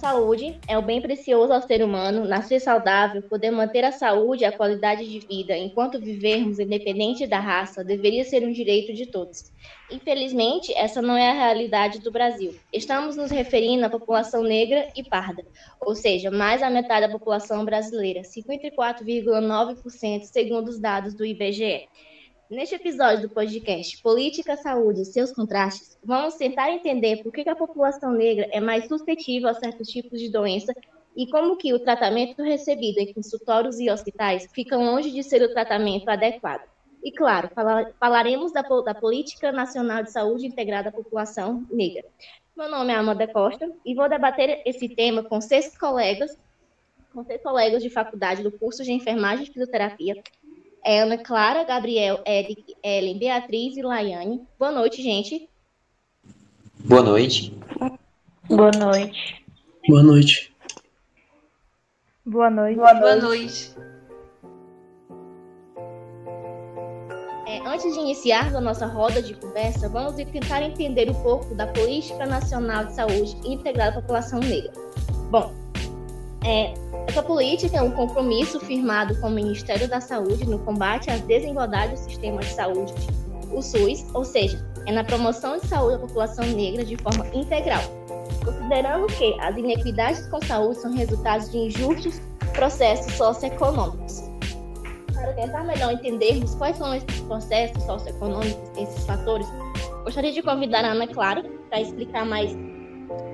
A saúde é o bem precioso ao ser humano. Nascer saudável, poder manter a saúde e a qualidade de vida enquanto vivermos, independente da raça, deveria ser um direito de todos. Infelizmente, essa não é a realidade do Brasil. Estamos nos referindo à população negra e parda, ou seja, mais da metade da população brasileira, 54,9% segundo os dados do IBGE. Neste episódio do podcast Política, Saúde e seus contrastes, vamos tentar entender por que a população negra é mais suscetível a certos tipos de doença e como que o tratamento recebido em consultórios e hospitais fica longe de ser o tratamento adequado. E, claro, falaremos da, da Política Nacional de Saúde Integrada à População Negra. Meu nome é Amanda Costa e vou debater esse tema com seis colegas, com seis colegas de faculdade do curso de Enfermagem e Fisioterapia é Ana Clara, Gabriel, Eric, Ellen, Beatriz e Laiane. Boa noite, gente. Boa noite. Boa noite. Boa noite. Boa noite. Boa noite. É, antes de iniciar a nossa roda de conversa, vamos tentar entender um pouco da Política Nacional de Saúde Integrada à População Negra. Bom, é, essa política é um compromisso firmado com o Ministério da Saúde no combate às desigualdades do sistema de saúde, o SUS, ou seja, é na promoção de saúde da população negra de forma integral, considerando que as inequidades com saúde são resultados de injustos processos socioeconômicos. Para tentar melhor entendermos quais são esses processos socioeconômicos, esses fatores, gostaria de convidar a Ana Clara para explicar mais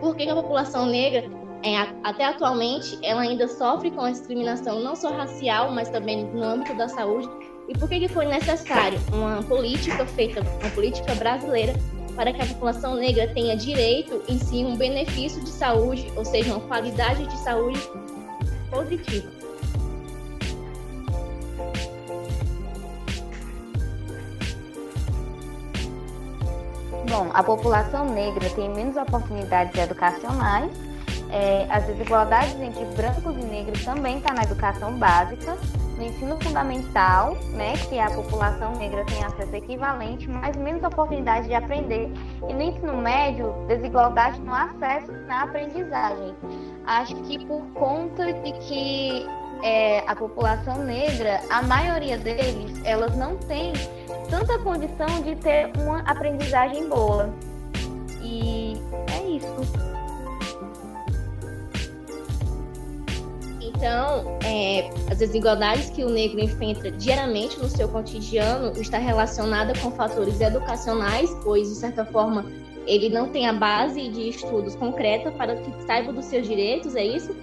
por que a população negra é, até atualmente, ela ainda sofre com a discriminação não só racial, mas também no âmbito da saúde. E por que, que foi necessário uma política feita, uma política brasileira, para que a população negra tenha direito em si um benefício de saúde, ou seja, uma qualidade de saúde positiva? Bom, a população negra tem menos oportunidades educacionais é, as desigualdades entre brancos e negros também está na educação básica, no ensino fundamental, né, que a população negra tem acesso equivalente, mas menos oportunidade de aprender. E no ensino médio, desigualdade no acesso na aprendizagem. Acho que por conta de que é, a população negra, a maioria deles, elas não tem tanta condição de ter uma aprendizagem boa. E é isso. Então, é, as desigualdades que o negro enfrenta diariamente no seu cotidiano está relacionada com fatores educacionais, pois, de certa forma, ele não tem a base de estudos concreta para que saiba dos seus direitos, é isso?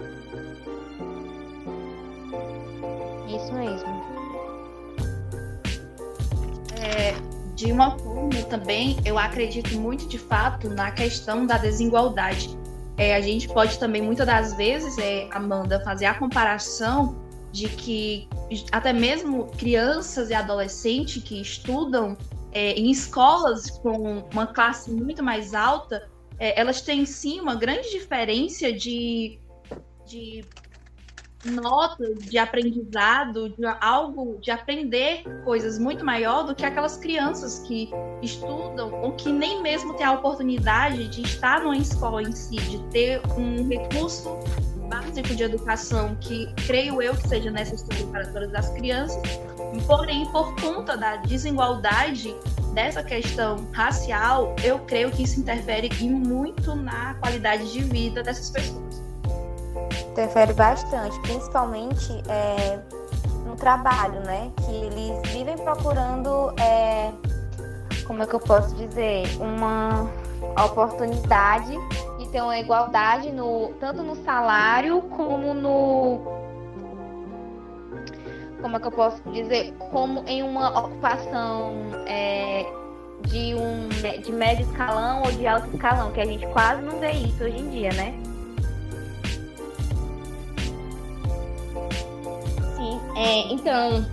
Isso mesmo. É, de uma forma também, eu acredito muito de fato na questão da desigualdade é, a gente pode também, muitas das vezes, é, Amanda, fazer a comparação de que até mesmo crianças e adolescentes que estudam é, em escolas com uma classe muito mais alta, é, elas têm sim uma grande diferença de, de nota de aprendizado, de algo de aprender coisas muito maior do que aquelas crianças que estudam ou que nem mesmo têm a oportunidade de estar numa escola em si, de ter um recurso básico de educação que creio eu que seja necessário para todas as crianças, porém por conta da desigualdade dessa questão racial, eu creio que isso interfere muito na qualidade de vida dessas pessoas interfere bastante, principalmente é, no trabalho, né? Que eles vivem procurando, é, como é que eu posso dizer, uma oportunidade de ter uma igualdade no, tanto no salário como no como é que eu posso dizer, como em uma ocupação é, de um de médio escalão ou de alto escalão, que a gente quase não vê isso hoje em dia, né? É, então,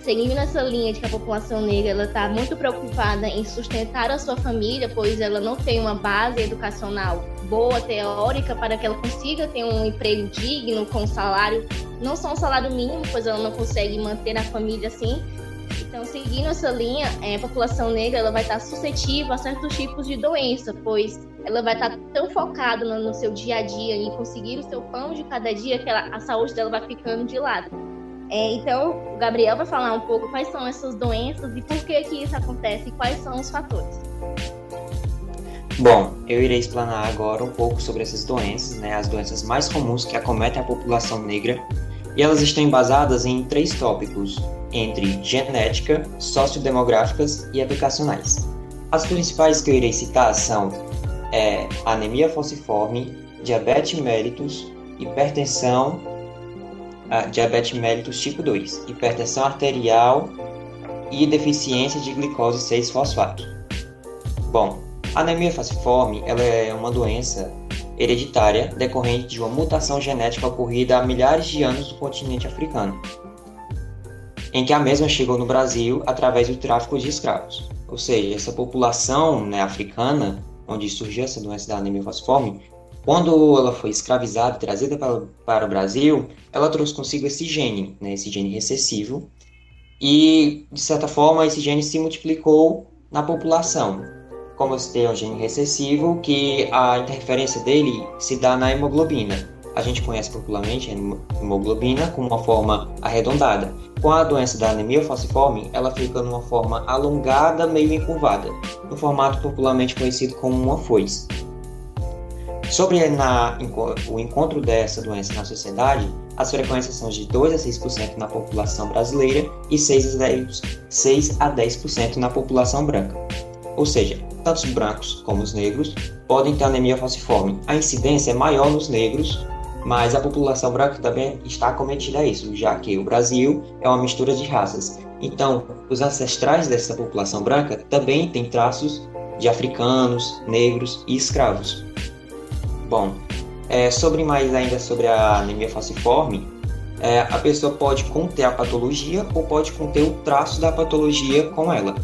seguindo nessa linha de que a população negra está muito preocupada em sustentar a sua família, pois ela não tem uma base educacional boa, teórica, para que ela consiga ter um emprego digno, com salário, não só um salário mínimo, pois ela não consegue manter a família assim. Então, seguindo essa linha, é, a população negra ela vai estar suscetível a certos tipos de doença, pois ela vai estar tão focada no, no seu dia a dia em conseguir o seu pão de cada dia que ela, a saúde dela vai ficando de lado. É, então, o Gabriel vai falar um pouco quais são essas doenças e por que que isso acontece e quais são os fatores. Bom, eu irei explanar agora um pouco sobre essas doenças, né, as doenças mais comuns que acometem a população negra, e elas estão embasadas em três tópicos, entre genética, sociodemográficas e educacionais. As principais que eu irei citar são é, anemia falciforme, diabetes mellitus, hipertensão, diabetes mellitus tipo 2, hipertensão arterial e deficiência de glicose 6-fosfato. Bom, a anemia falciforme ela é uma doença hereditária decorrente de uma mutação genética ocorrida há milhares de anos no continente africano em que a mesma chegou no Brasil através do tráfico de escravos. Ou seja, essa população né, africana, onde surgiu essa doença da anemia falciforme, quando ela foi escravizada, trazida para, para o Brasil, ela trouxe consigo esse gene, né, esse gene recessivo, e, de certa forma, esse gene se multiplicou na população. Como eu citei, é um gene recessivo, que a interferência dele se dá na hemoglobina a gente conhece popularmente a hemoglobina com uma forma arredondada. Com a doença da anemia falciforme, ela fica numa forma alongada, meio encurvada, no formato popularmente conhecido como uma foice. Sobre na, o encontro dessa doença na sociedade, as frequências são de 2 a 6% na população brasileira e 6 a 10%, 6 a 10 na população branca. Ou seja, tanto os brancos como os negros podem ter anemia falciforme. A incidência é maior nos negros mas a população branca também está cometida a isso, já que o Brasil é uma mistura de raças. Então, os ancestrais dessa população branca também têm traços de africanos, negros e escravos. Bom, é, sobre mais ainda sobre a anemia falciforme, é, a pessoa pode conter a patologia ou pode conter o traço da patologia com ela.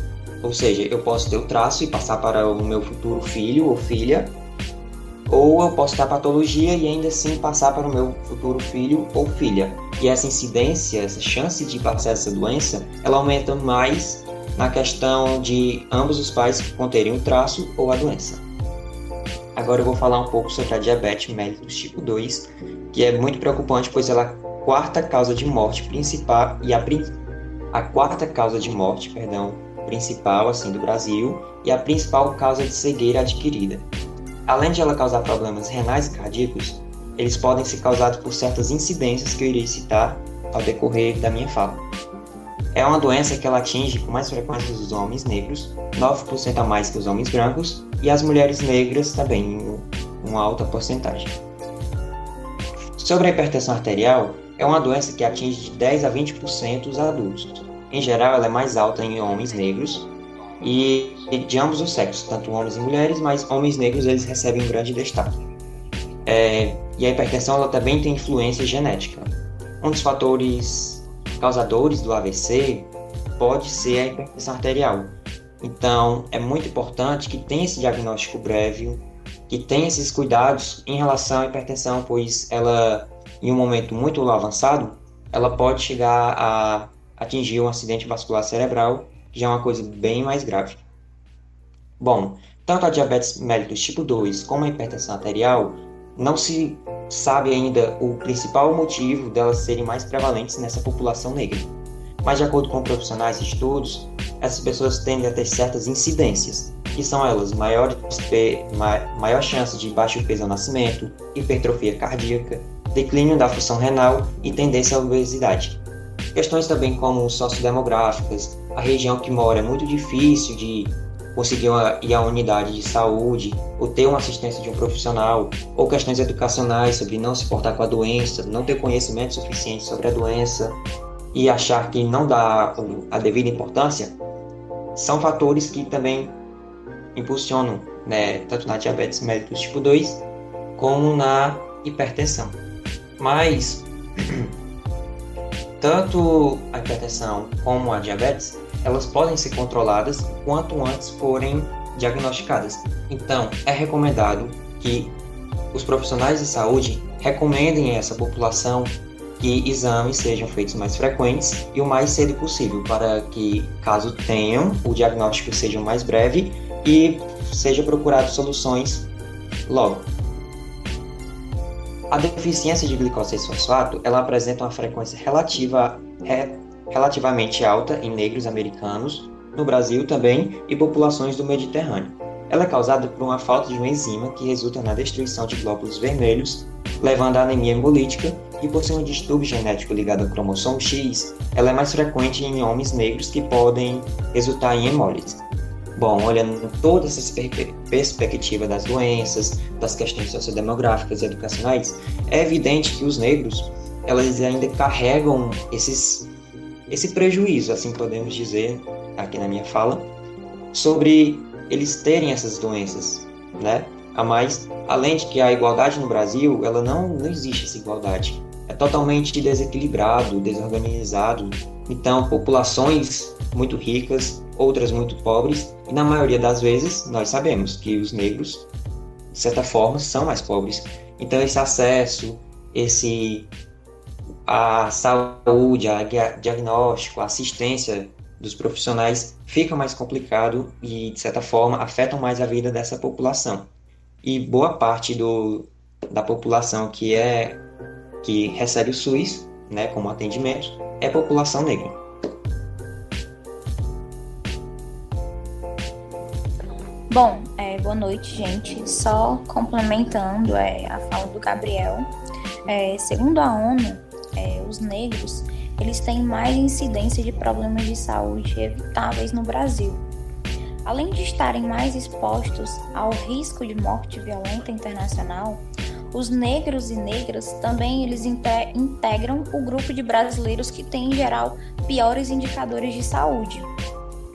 Ou seja, eu posso ter o traço e passar para o meu futuro filho ou filha, ou eu posso ter a patologia e ainda assim passar para o meu futuro filho ou filha. E essa incidência, essa chance de passar essa doença, ela aumenta mais na questão de ambos os pais conterem o traço ou a doença. Agora eu vou falar um pouco sobre a diabetes mellitus tipo 2, que é muito preocupante, pois ela é a quarta causa de morte principal e a, a quarta causa de morte, perdão, principal assim do Brasil e a principal causa de cegueira adquirida. Além de ela causar problemas renais e cardíacos, eles podem ser causados por certas incidências que eu irei citar ao decorrer da minha fala. É uma doença que ela atinge com mais frequência os homens negros, 9% a mais que os homens brancos, e as mulheres negras também, em uma alta porcentagem. Sobre a hipertensão arterial, é uma doença que atinge de 10 a 20% os adultos. Em geral, ela é mais alta em homens negros, e de ambos os sexos, tanto homens e mulheres, mas homens negros eles recebem um grande destaque. É, e a hipertensão ela também tem influência genética. Um dos fatores causadores do AVC pode ser a hipertensão arterial. Então, é muito importante que tenha esse diagnóstico prévio, que tenha esses cuidados em relação à hipertensão, pois ela, em um momento muito avançado, ela pode chegar a atingir um acidente vascular cerebral já é uma coisa bem mais grave. Bom, tanto a diabetes mellitus tipo 2 como a hipertensão arterial não se sabe ainda o principal motivo delas serem mais prevalentes nessa população negra. Mas de acordo com profissionais e estudos, essas pessoas tendem a ter certas incidências, que são elas maior, maior chance de baixo peso ao nascimento, hipertrofia cardíaca, declínio da função renal e tendência à obesidade. Questões também como sociodemográficas, a região que mora é muito difícil de conseguir uma, ir à unidade de saúde, ou ter uma assistência de um profissional, ou questões educacionais sobre não se portar com a doença, não ter conhecimento suficiente sobre a doença e achar que não dá a devida importância, são fatores que também impulsionam, né, tanto na diabetes mellitus tipo 2 como na hipertensão. Mas tanto a hipertensão como a diabetes, elas podem ser controladas quanto antes forem diagnosticadas. Então, é recomendado que os profissionais de saúde recomendem a essa população que exames sejam feitos mais frequentes e o mais cedo possível, para que, caso tenham, o diagnóstico seja mais breve e seja procurado soluções logo. A deficiência de glicose 6-fosfato ela apresenta uma frequência relativa, é, relativamente alta em negros americanos, no Brasil também e populações do Mediterrâneo. Ela é causada por uma falta de uma enzima que resulta na destruição de glóbulos vermelhos, levando à anemia hemolítica, e por ser um distúrbio genético ligado ao cromossomo X, ela é mais frequente em homens negros que podem resultar em hemólise. Bom, olhando toda essa perspectiva das doenças, das questões sociodemográficas e educacionais, é evidente que os negros, elas ainda carregam esses, esse prejuízo, assim podemos dizer, aqui na minha fala, sobre eles terem essas doenças, né? A mais, além de que a igualdade no Brasil, ela não, não existe essa igualdade. É totalmente desequilibrado, desorganizado. Então, populações muito ricas, outras muito pobres, e na maioria das vezes nós sabemos que os negros, de certa forma, são mais pobres. Então, esse acesso, esse a saúde, a diagnóstico, a assistência dos profissionais fica mais complicado e, de certa forma, afetam mais a vida dessa população. E boa parte do, da população que é que recebe o SUS, né, como atendimento, é população negra. Bom, é, boa noite, gente. Só complementando é, a fala do Gabriel, é, segundo a ONU, é, os negros eles têm mais incidência de problemas de saúde evitáveis no Brasil. Além de estarem mais expostos ao risco de morte violenta internacional, os negros e negras também eles integram o grupo de brasileiros que tem em geral piores indicadores de saúde.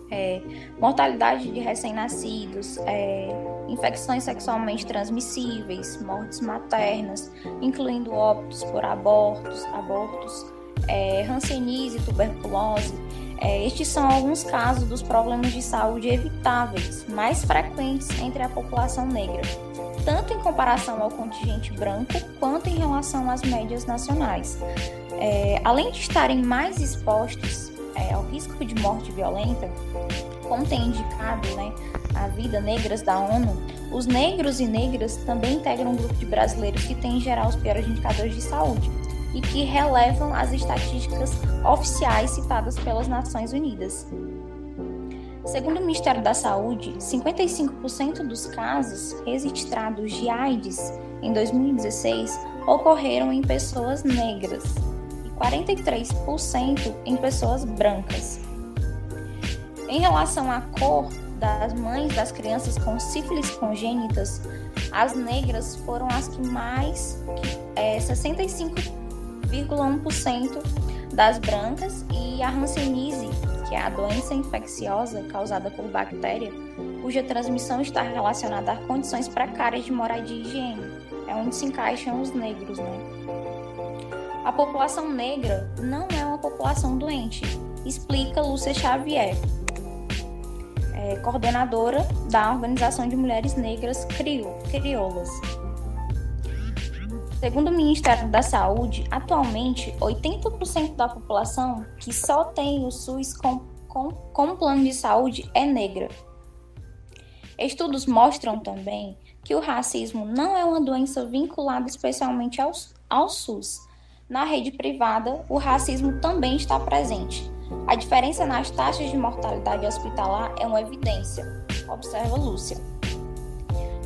É, mortalidade de recém-nascidos, é, infecções sexualmente transmissíveis, mortes maternas, incluindo óbitos por abortos, abortos, é, hanseníase, tuberculose. É, estes são alguns casos dos problemas de saúde evitáveis mais frequentes entre a população negra, tanto em comparação ao contingente branco quanto em relação às médias nacionais. É, além de estarem mais expostos é, ao risco de morte violenta, como tem indicado né, a Vida Negras da ONU, os negros e negras também integram um grupo de brasileiros que tem em geral os piores indicadores de saúde e que relevam as estatísticas oficiais citadas pelas Nações Unidas. Segundo o Ministério da Saúde, 55% dos casos registrados de AIDS em 2016 ocorreram em pessoas negras e 43% em pessoas brancas. Em relação à cor das mães das crianças com sífilis congênitas, as negras foram as que mais, é, 65 0,1% das brancas e a hanseníase, que é a doença infecciosa causada por bactéria, cuja transmissão está relacionada a condições precárias de moradia e higiene. É onde se encaixam os negros, né? A população negra não é uma população doente, explica Lúcia Xavier, é, coordenadora da Organização de Mulheres Negras Crioulas. Segundo o Ministério da Saúde, atualmente 80% da população que só tem o SUS com, com, como plano de saúde é negra. Estudos mostram também que o racismo não é uma doença vinculada especialmente ao, ao SUS. Na rede privada, o racismo também está presente. A diferença nas taxas de mortalidade hospitalar é uma evidência, observa Lúcia.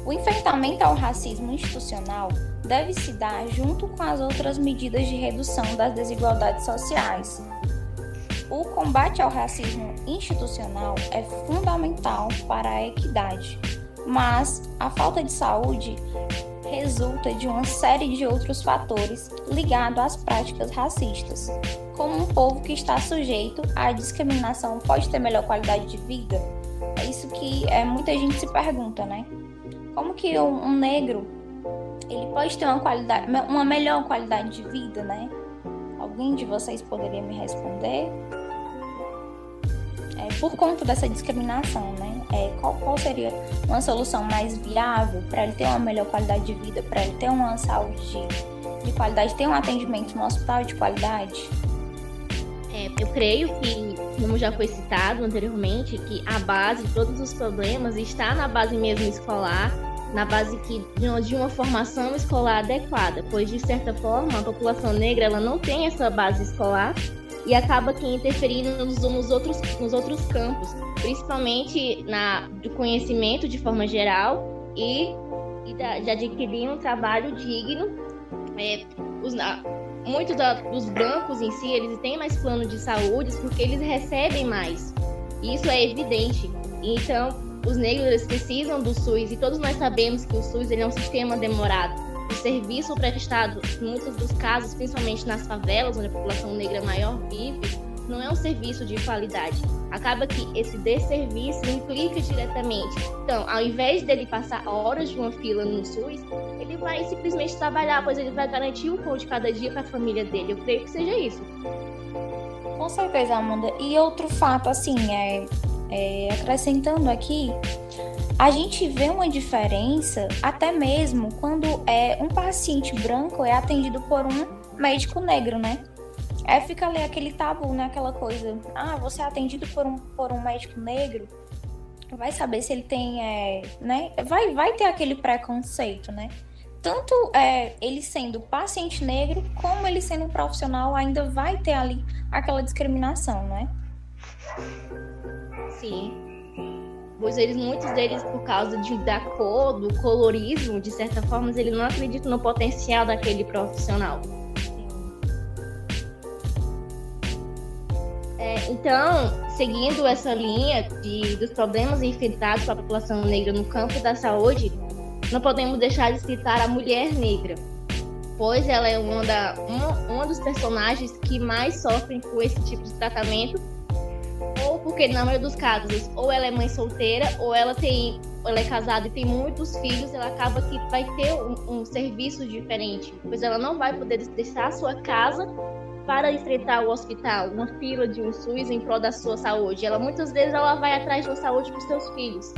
O enfrentamento ao racismo institucional deve se dar junto com as outras medidas de redução das desigualdades sociais. O combate ao racismo institucional é fundamental para a equidade, mas a falta de saúde resulta de uma série de outros fatores ligados às práticas racistas. Como um povo que está sujeito à discriminação pode ter melhor qualidade de vida? É isso que é, muita gente se pergunta, né? Como que um, negro ele pode ter uma qualidade, uma melhor qualidade de vida, né? Alguém de vocês poderia me responder? É, por conta dessa discriminação, né? É, qual, qual seria uma solução mais viável para ele ter uma melhor qualidade de vida, para ele ter uma saúde de, de qualidade? Tem um atendimento no hospital de qualidade? É, eu creio que, como já foi citado anteriormente, que a base de todos os problemas está na base mesmo escolar, na base que, de, uma, formação escolar adequada, pois de certa forma a população negra ela não tem essa base escolar e acaba que interferindo nos, nos, outros, nos outros campos, principalmente na, do conhecimento de forma geral e, e da, de adquirir um trabalho digno. É, os, muitos dos brancos em si, eles têm mais plano de saúde porque eles recebem mais. Isso é evidente. Então, os negros precisam do SUS e todos nós sabemos que o SUS ele é um sistema demorado. O serviço prestado, em muitos dos casos, principalmente nas favelas, onde a população negra maior vive, não é um serviço de qualidade. Acaba que esse desserviço implica diretamente. Então, ao invés dele passar horas de uma fila no SUS, ele vai simplesmente trabalhar, pois ele vai garantir o pão de cada dia para a família dele. Eu creio que seja isso. Com certeza, Amanda. E outro fato, assim, é, é, acrescentando aqui, a gente vê uma diferença até mesmo quando é um paciente branco é atendido por um médico negro, né? É fica ali aquele tabu, né? Aquela coisa. Ah, você é atendido por um, por um médico negro, vai saber se ele tem, é, né? Vai, vai ter aquele preconceito, né? Tanto é, ele sendo paciente negro, como ele sendo um profissional, ainda vai ter ali aquela discriminação, né? Sim. Pois eles, muitos deles, por causa de, da cor, do colorismo, de certa forma, eles não acreditam no potencial daquele profissional. Então, seguindo essa linha de, dos problemas enfrentados pela população negra no campo da saúde, não podemos deixar de citar a mulher negra, pois ela é uma, da, uma, uma dos personagens que mais sofrem com esse tipo de tratamento, ou porque, na maioria dos casos, ou ela é mãe solteira, ou ela tem ela é casada e tem muitos filhos, ela acaba que vai ter um, um serviço diferente, pois ela não vai poder deixar a sua casa para enfrentar o hospital, uma fila de um SUS em prol da sua saúde. Ela muitas vezes ela vai atrás uma saúde para os seus filhos.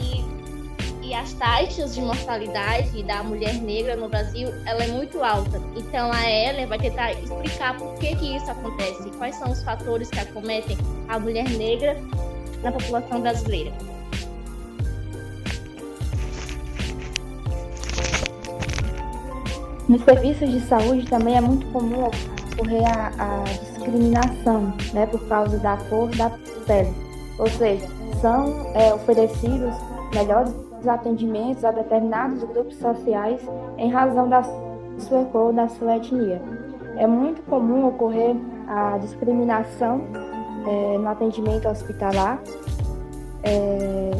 E, e as taxas de mortalidade da mulher negra no Brasil, ela é muito alta. Então a Ellen vai tentar explicar por que que isso acontece, quais são os fatores que acometem a mulher negra na população brasileira. Nos serviços de saúde também é muito comum ocorrer a, a discriminação, né, por causa da cor da pele. Ou seja, são é, oferecidos melhores atendimentos a determinados grupos sociais em razão da sua cor, da sua etnia. É muito comum ocorrer a discriminação é, no atendimento hospitalar. É,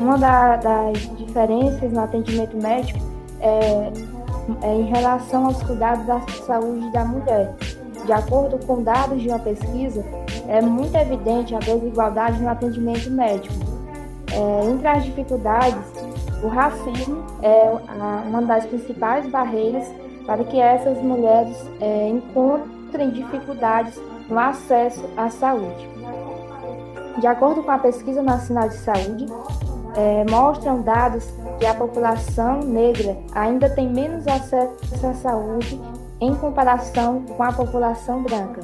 uma da, das diferenças no atendimento médico é, em relação aos cuidados da saúde da mulher. De acordo com dados de uma pesquisa, é muito evidente a desigualdade no atendimento médico. É, entre as dificuldades, o racismo é uma das principais barreiras para que essas mulheres é, encontrem dificuldades no acesso à saúde. De acordo com a Pesquisa Nacional de Saúde, é, mostram dados que a população negra ainda tem menos acesso à saúde em comparação com a população branca.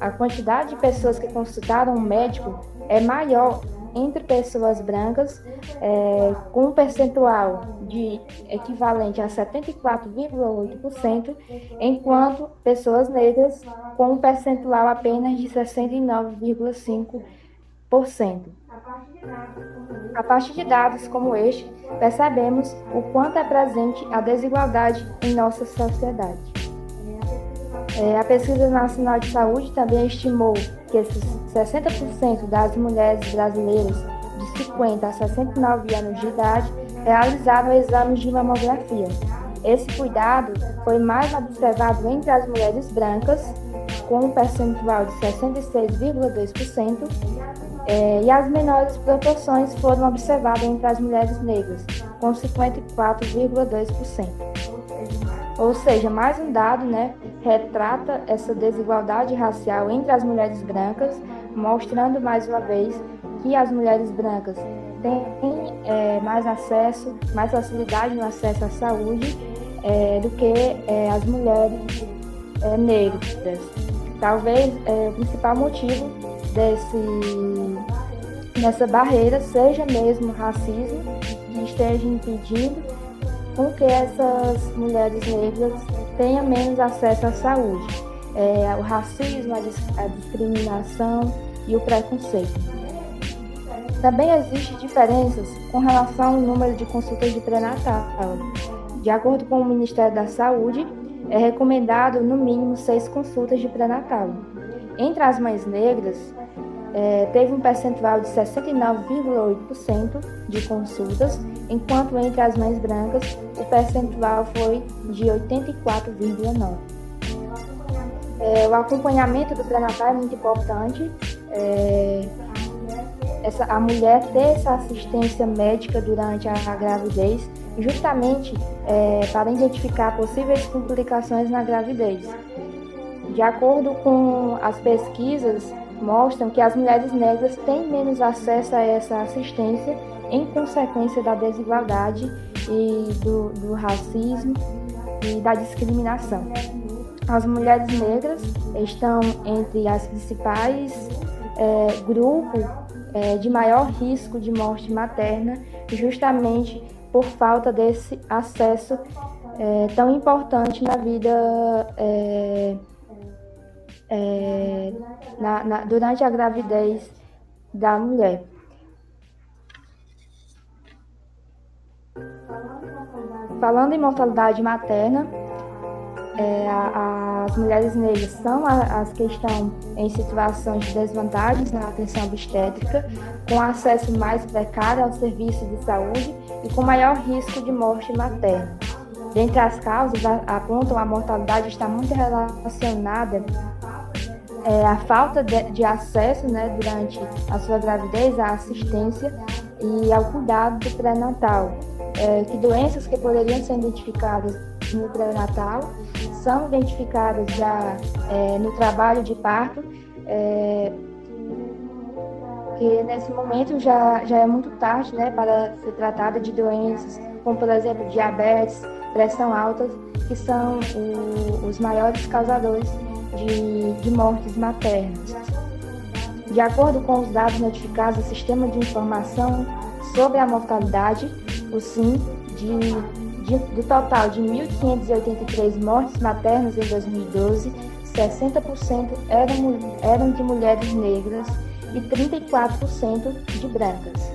A quantidade de pessoas que consultaram um médico é maior entre pessoas brancas, é, com um percentual de equivalente a 74,8%, enquanto pessoas negras com um percentual apenas de 69,5%. A partir de dados como este, percebemos o quanto é presente a desigualdade em nossa sociedade. É, a Pesquisa Nacional de Saúde também estimou que esses 60% das mulheres brasileiras de 50 a 69 anos de idade realizaram exames de mamografia. Esse cuidado foi mais observado entre as mulheres brancas, com um percentual de 66,2%, é, e as menores proporções foram observadas entre as mulheres negras, com 54,2%. Ou seja, mais um dado né, retrata essa desigualdade racial entre as mulheres brancas, mostrando mais uma vez que as mulheres brancas têm é, mais acesso, mais facilidade no acesso à saúde, é, do que as mulheres é, negras. Talvez é, o principal motivo desse, dessa barreira seja mesmo o racismo que esteja impedindo com que essas mulheres negras tenham menos acesso à saúde. É, o racismo, a discriminação e o preconceito. Também existem diferenças com relação ao número de consultas de pré-natal. De acordo com o Ministério da Saúde, é recomendado no mínimo seis consultas de pré-natal. Entre as mães negras, é, teve um percentual de 69,8% de consultas, enquanto entre as mães brancas o percentual foi de 84,9%. É, o acompanhamento do pré-natal é muito importante. É, essa, a mulher ter essa assistência médica durante a, a gravidez, justamente é, para identificar possíveis complicações na gravidez. De acordo com as pesquisas, mostram que as mulheres negras têm menos acesso a essa assistência em consequência da desigualdade e do, do racismo e da discriminação. As mulheres negras estão entre as principais é, grupos é, de maior risco de morte materna, justamente por falta desse acesso é, tão importante na vida é, é, na, na, durante a gravidez da mulher. Falando em mortalidade materna, é, a, as mulheres negras são as que estão em situações de desvantagens na atenção obstétrica, com acesso mais precário ao serviço de saúde e com maior risco de morte materna. Dentre as causas, apontam a mortalidade está muito relacionada é, a falta de, de acesso né, durante a sua gravidez à assistência e ao cuidado do pré-natal. É, que doenças que poderiam ser identificadas no pré-natal são identificadas já é, no trabalho de parto, é, que nesse momento já, já é muito tarde né, para ser tratada de doenças como, por exemplo, diabetes, pressão alta, que são o, os maiores causadores de, de mortes maternas. De acordo com os dados notificados do Sistema de Informação sobre a Mortalidade, o SIM, de, de, do total de 1.583 mortes maternas em 2012, 60% eram, eram de mulheres negras e 34% de brancas.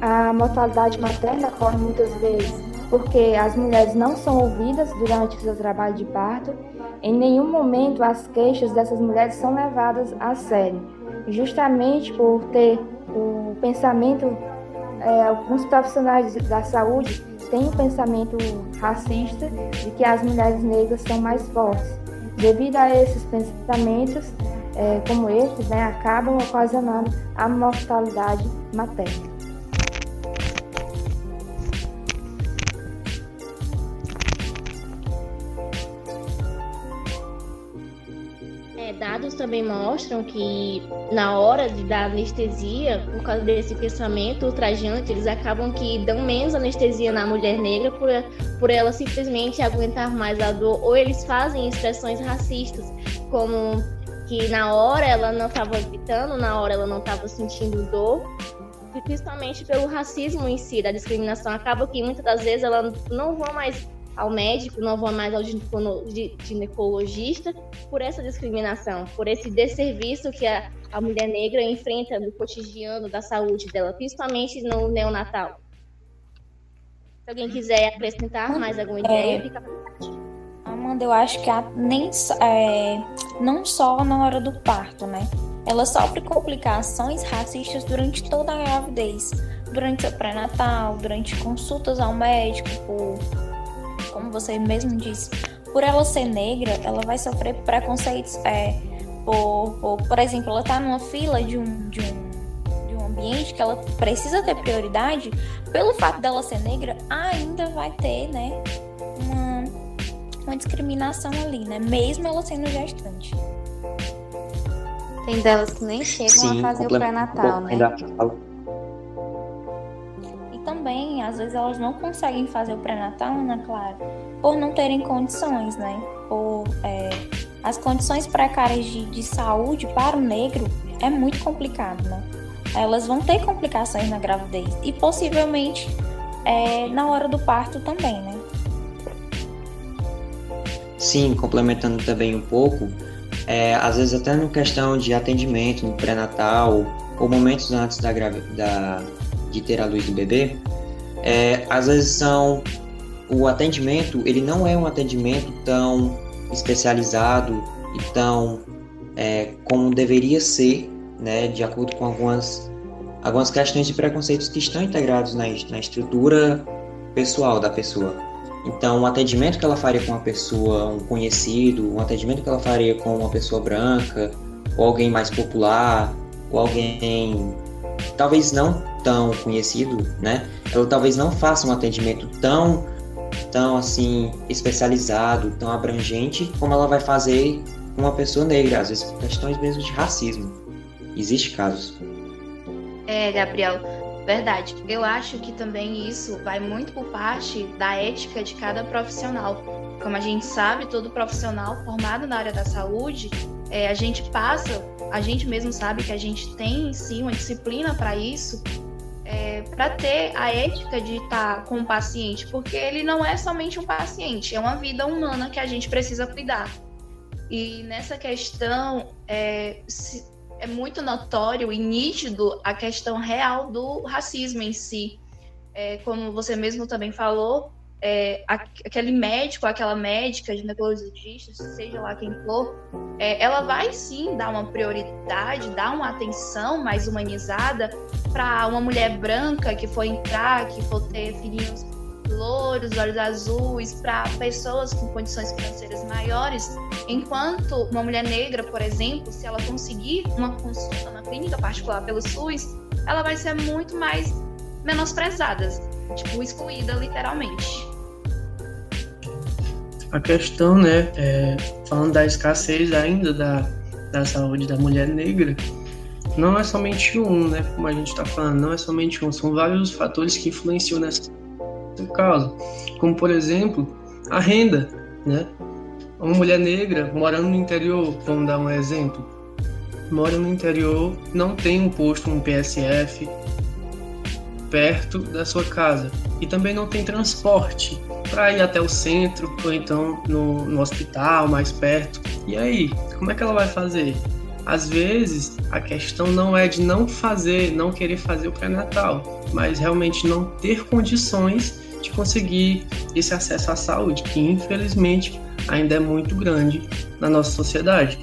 A mortalidade materna ocorre muitas vezes porque as mulheres não são ouvidas durante o seu trabalho de parto. Em nenhum momento as queixas dessas mulheres são levadas a sério, justamente por ter o pensamento, é, alguns profissionais da saúde têm um pensamento racista de que as mulheres negras são mais fortes. Devido a esses pensamentos, é, como esses, né, acabam ocasionando a mortalidade materna. Também mostram que na hora de dar anestesia, por causa desse pensamento ultrajante, eles acabam que dão menos anestesia na mulher negra por, por ela simplesmente aguentar mais a dor, ou eles fazem expressões racistas, como que na hora ela não estava gritando, na hora ela não estava sentindo dor, principalmente pelo racismo em si, da discriminação. Acaba que muitas das vezes elas não vão mais ao médico, não vão mais ao ginecologista por essa discriminação, por esse desserviço que a, a mulher negra enfrenta no cotidiano da saúde dela, principalmente no neonatal. Se alguém quiser acrescentar mais alguma é. ideia, fica à vontade. Amanda, eu acho que a, nem é, não só na hora do parto, né? Ela sofre complicações racistas durante toda a gravidez, durante o pré-natal, durante consultas ao médico, por como você mesmo disse, por ela ser negra, ela vai sofrer preconceitos. É, por, por, por exemplo, ela está numa fila de um, de, um, de um ambiente que ela precisa ter prioridade, pelo fato dela ser negra, ainda vai ter, né, uma, uma discriminação ali, né, mesmo ela sendo gestante. Tem delas que nem chegam Sim, a fazer o pré-natal, né? E também também, às vezes elas não conseguem fazer o pré-natal, Ana Clara, por não terem condições, né? Por é, as condições precárias de, de saúde para o negro é muito complicado, né? Elas vão ter complicações na gravidez e possivelmente é, na hora do parto também, né? Sim, complementando também um pouco, é, às vezes até no questão de atendimento no pré-natal ou momentos antes da, da, de ter a luz do bebê, é, às vezes são o atendimento ele não é um atendimento tão especializado e tão é, como deveria ser, né, de acordo com algumas algumas questões de preconceitos que estão integrados na, na estrutura pessoal da pessoa. Então, um atendimento que ela faria com uma pessoa, um conhecido, um atendimento que ela faria com uma pessoa branca, ou alguém mais popular, ou alguém talvez não tão conhecido, né? Ela talvez não faça um atendimento tão, tão assim especializado, tão abrangente como ela vai fazer com uma pessoa negra, às vezes questões mesmo de racismo. Existe casos. É, Gabriel, Verdade. Eu acho que também isso vai muito por parte da ética de cada profissional. Como a gente sabe, todo profissional formado na área da saúde, é, a gente passa, a gente mesmo sabe que a gente tem em si uma disciplina para isso, é, para ter a ética de estar com o paciente, porque ele não é somente um paciente, é uma vida humana que a gente precisa cuidar. E nessa questão, é, é muito notório e nítido a questão real do racismo em si. É, como você mesmo também falou, é, aquele médico, aquela médica, ginecologista, seja lá quem for, é, ela vai sim dar uma prioridade, dar uma atenção mais humanizada para uma mulher branca que for entrar, que for ter filhinhos louros, olhos azuis, para pessoas com condições financeiras maiores, enquanto uma mulher negra, por exemplo, se ela conseguir uma consulta na clínica particular pelo SUS, ela vai ser muito mais menosprezada, tipo, excluída literalmente. A questão, né, é, falando da escassez ainda da, da saúde da mulher negra, não é somente um, né, como a gente está falando, não é somente um, são vários fatores que influenciam nessa causa, como por exemplo a renda, né? Uma mulher negra morando no interior, vamos dar um exemplo, mora no interior, não tem um posto, um PSF perto da sua casa e também não tem transporte para ir até o centro ou então no, no hospital mais perto. E aí, como é que ela vai fazer? Às vezes, a questão não é de não fazer, não querer fazer o pré-natal, mas realmente não ter condições de conseguir esse acesso à saúde, que infelizmente ainda é muito grande na nossa sociedade.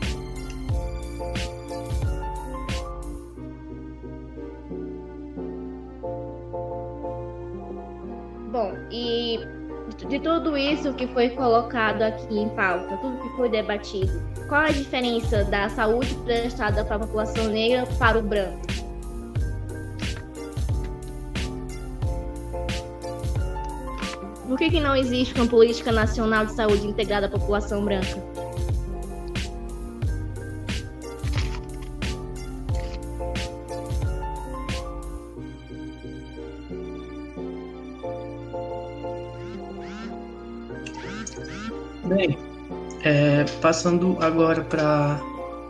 De tudo isso que foi colocado aqui em pauta, tudo que foi debatido, qual a diferença da saúde prestada para a população negra para o branco? Por que, que não existe uma política nacional de saúde integrada à população branca? Bem, é, passando agora para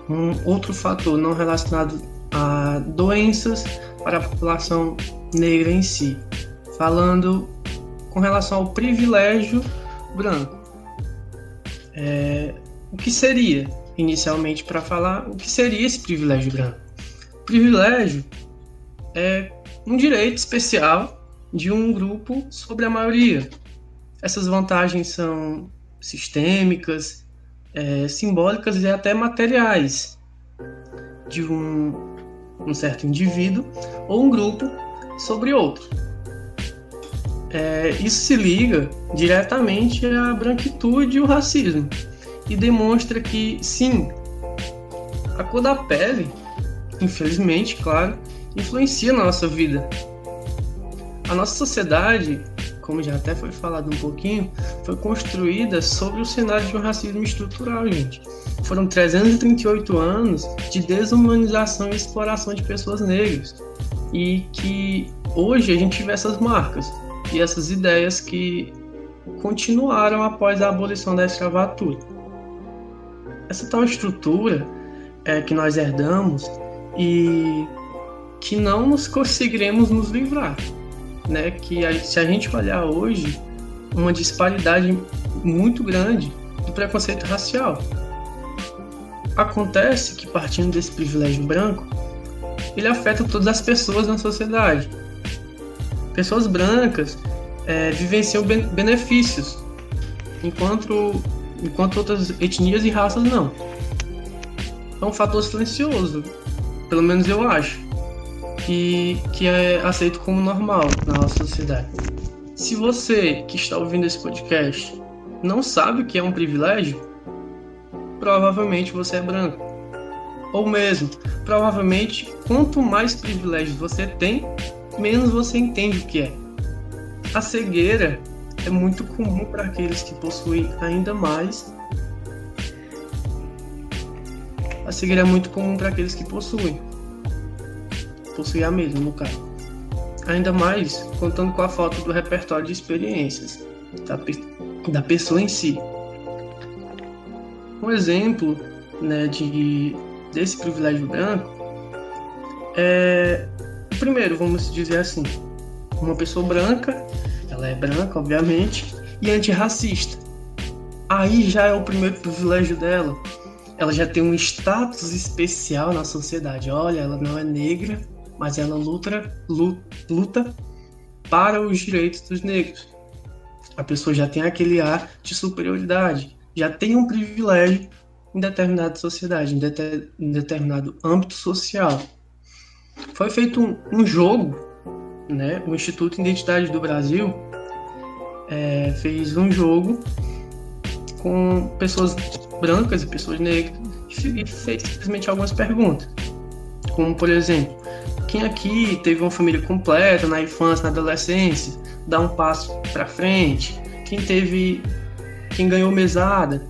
um outro fator não relacionado a doenças para a população negra em si, falando com relação ao privilégio branco. É, o que seria, inicialmente, para falar, o que seria esse privilégio branco? O privilégio é um direito especial de um grupo sobre a maioria. Essas vantagens são sistêmicas, é, simbólicas e até materiais de um, um certo indivíduo ou um grupo sobre outro é, isso se liga diretamente à branquitude e o racismo e demonstra que, sim, a cor da pele, infelizmente, claro, influencia na nossa vida. A nossa sociedade, como já até foi falado um pouquinho, foi construída sobre o cenário de um racismo estrutural, gente. Foram 338 anos de desumanização e exploração de pessoas negras. E que hoje a gente vê essas marcas e essas ideias que continuaram após a abolição da escravatura. Essa tal estrutura é, que nós herdamos e que não nos conseguiremos nos livrar, né? Que a, se a gente olhar hoje uma disparidade muito grande do preconceito racial. Acontece que partindo desse privilégio branco, ele afeta todas as pessoas na sociedade. Pessoas brancas é, vivenciam benefícios, enquanto, enquanto outras etnias e raças não. É um fator silencioso, pelo menos eu acho, que, que é aceito como normal na nossa sociedade. Se você que está ouvindo esse podcast não sabe o que é um privilégio, provavelmente você é branco. Ou mesmo, provavelmente, quanto mais privilégios você tem, menos você entende o que é. A cegueira é muito comum para aqueles que possuem ainda mais. A cegueira é muito comum para aqueles que possuem. Possuem a mesma, no caso. Ainda mais contando com a falta do repertório de experiências da, da pessoa em si. Um exemplo né, de, desse privilégio branco é. Primeiro, vamos dizer assim: uma pessoa branca, ela é branca, obviamente, e antirracista. Aí já é o primeiro privilégio dela. Ela já tem um status especial na sociedade. Olha, ela não é negra, mas ela luta, luta para os direitos dos negros. A pessoa já tem aquele ar de superioridade, já tem um privilégio em determinada sociedade, em, em determinado âmbito social. Foi feito um, um jogo, né? O Instituto Identidade do Brasil é, fez um jogo com pessoas brancas e pessoas negras e fez simplesmente algumas perguntas. Como, por exemplo, quem aqui teve uma família completa na infância, na adolescência, dá um passo para frente? Quem teve, quem ganhou mesada,